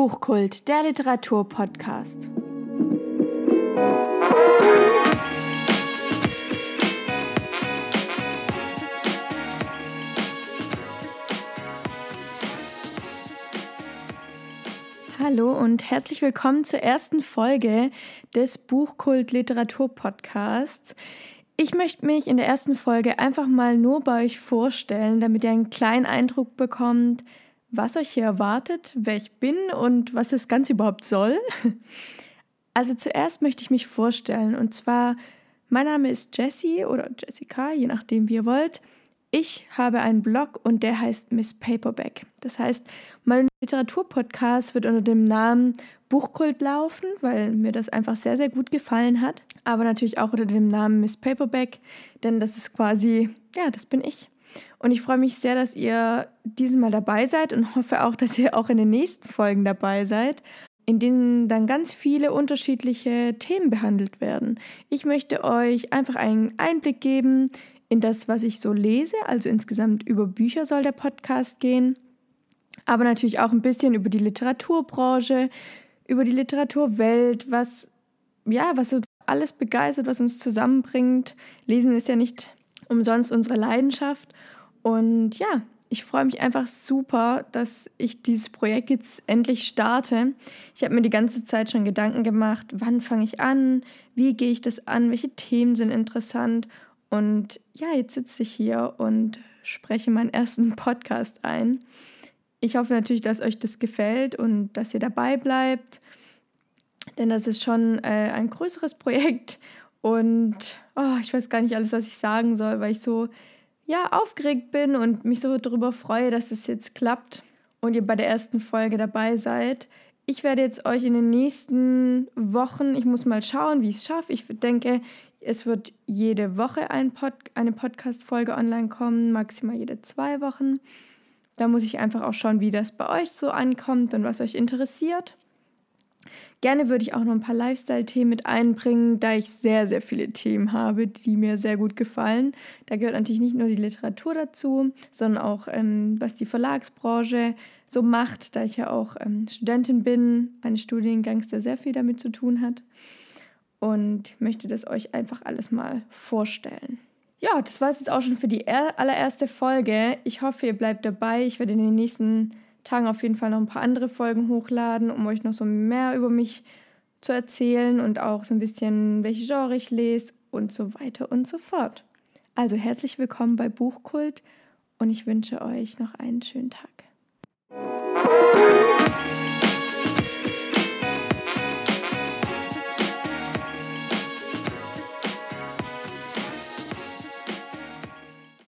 Buchkult, der Literaturpodcast. Hallo und herzlich willkommen zur ersten Folge des Buchkult Literatur Podcasts. Ich möchte mich in der ersten Folge einfach mal nur bei euch vorstellen, damit ihr einen kleinen Eindruck bekommt, was euch hier erwartet, wer ich bin und was das Ganze überhaupt soll. Also zuerst möchte ich mich vorstellen und zwar, mein Name ist Jessie oder Jessica, je nachdem wie ihr wollt. Ich habe einen Blog und der heißt Miss Paperback. Das heißt, mein Literaturpodcast wird unter dem Namen Buchkult laufen, weil mir das einfach sehr, sehr gut gefallen hat. Aber natürlich auch unter dem Namen Miss Paperback, denn das ist quasi, ja, das bin ich. Und ich freue mich sehr, dass ihr diesmal dabei seid und hoffe auch, dass ihr auch in den nächsten Folgen dabei seid, in denen dann ganz viele unterschiedliche Themen behandelt werden. Ich möchte euch einfach einen Einblick geben in das, was ich so lese. Also insgesamt über Bücher soll der Podcast gehen. Aber natürlich auch ein bisschen über die Literaturbranche, über die Literaturwelt, was, ja, was so alles begeistert, was uns zusammenbringt. Lesen ist ja nicht umsonst unsere Leidenschaft. Und ja, ich freue mich einfach super, dass ich dieses Projekt jetzt endlich starte. Ich habe mir die ganze Zeit schon Gedanken gemacht, wann fange ich an, wie gehe ich das an, welche Themen sind interessant. Und ja, jetzt sitze ich hier und spreche meinen ersten Podcast ein. Ich hoffe natürlich, dass euch das gefällt und dass ihr dabei bleibt, denn das ist schon äh, ein größeres Projekt und oh, ich weiß gar nicht alles, was ich sagen soll, weil ich so ja aufgeregt bin und mich so darüber freue, dass es jetzt klappt und ihr bei der ersten Folge dabei seid. Ich werde jetzt euch in den nächsten Wochen, ich muss mal schauen, wie ich es schaffe. Ich denke, es wird jede Woche ein Pod, eine Podcast-Folge online kommen, maximal jede zwei Wochen. Da muss ich einfach auch schauen, wie das bei euch so ankommt und was euch interessiert. Gerne würde ich auch noch ein paar Lifestyle-Themen mit einbringen, da ich sehr, sehr viele Themen habe, die mir sehr gut gefallen. Da gehört natürlich nicht nur die Literatur dazu, sondern auch, ähm, was die Verlagsbranche so macht, da ich ja auch ähm, Studentin bin, eines Studiengangs, der sehr viel damit zu tun hat. Und möchte das euch einfach alles mal vorstellen. Ja, das war es jetzt auch schon für die allererste Folge. Ich hoffe, ihr bleibt dabei. Ich werde in den nächsten Tagen auf jeden Fall noch ein paar andere Folgen hochladen, um euch noch so mehr über mich zu erzählen und auch so ein bisschen, welche Genre ich lese und so weiter und so fort. Also herzlich willkommen bei Buchkult und ich wünsche euch noch einen schönen Tag.